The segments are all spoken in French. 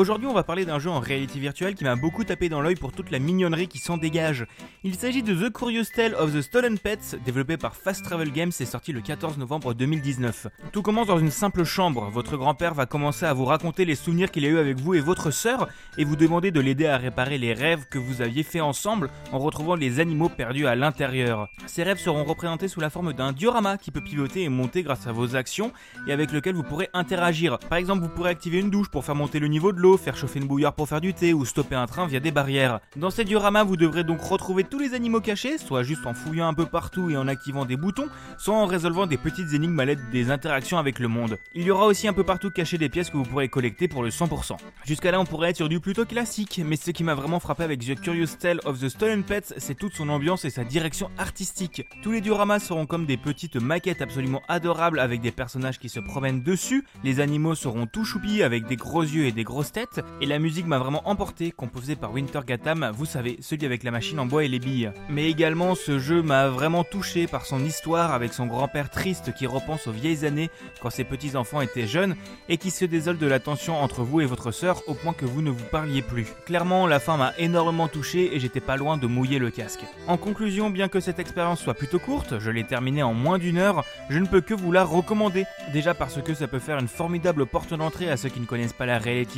Aujourd'hui, on va parler d'un jeu en réalité virtuelle qui m'a beaucoup tapé dans l'œil pour toute la mignonnerie qui s'en dégage. Il s'agit de The Curious Tale of the Stolen Pets, développé par Fast Travel Games et sorti le 14 novembre 2019. Tout commence dans une simple chambre. Votre grand-père va commencer à vous raconter les souvenirs qu'il a eu avec vous et votre sœur et vous demander de l'aider à réparer les rêves que vous aviez fait ensemble en retrouvant les animaux perdus à l'intérieur. Ces rêves seront représentés sous la forme d'un diorama qui peut pivoter et monter grâce à vos actions et avec lequel vous pourrez interagir. Par exemple, vous pourrez activer une douche pour faire monter le niveau de l'eau faire chauffer une bouilloire pour faire du thé ou stopper un train via des barrières. Dans ces dioramas, vous devrez donc retrouver tous les animaux cachés, soit juste en fouillant un peu partout et en activant des boutons, soit en résolvant des petites énigmes à l'aide des interactions avec le monde. Il y aura aussi un peu partout caché des pièces que vous pourrez collecter pour le 100%. Jusqu'à là, on pourrait être sur du plutôt classique, mais ce qui m'a vraiment frappé avec The Curious Tale of the Stolen Pets, c'est toute son ambiance et sa direction artistique. Tous les dioramas seront comme des petites maquettes absolument adorables avec des personnages qui se promènent dessus, les animaux seront tout choupis avec des gros yeux et des grosses têtes, et la musique m'a vraiment emporté, composée par Winter Gatam, vous savez, celui avec la machine en bois et les billes. Mais également, ce jeu m'a vraiment touché par son histoire avec son grand-père triste qui repense aux vieilles années quand ses petits-enfants étaient jeunes et qui se désole de la tension entre vous et votre sœur au point que vous ne vous parliez plus. Clairement, la fin m'a énormément touché et j'étais pas loin de mouiller le casque. En conclusion, bien que cette expérience soit plutôt courte, je l'ai terminée en moins d'une heure, je ne peux que vous la recommander. Déjà parce que ça peut faire une formidable porte d'entrée à ceux qui ne connaissent pas la réalité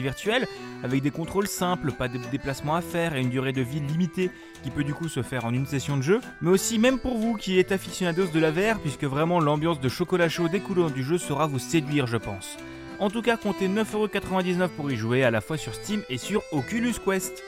avec des contrôles simples, pas de déplacements à faire et une durée de vie limitée qui peut du coup se faire en une session de jeu, mais aussi même pour vous qui êtes aficionados de la VR, puisque vraiment l'ambiance de chocolat chaud découlant du jeu saura vous séduire, je pense. En tout cas, comptez 9,99€ pour y jouer à la fois sur Steam et sur Oculus Quest.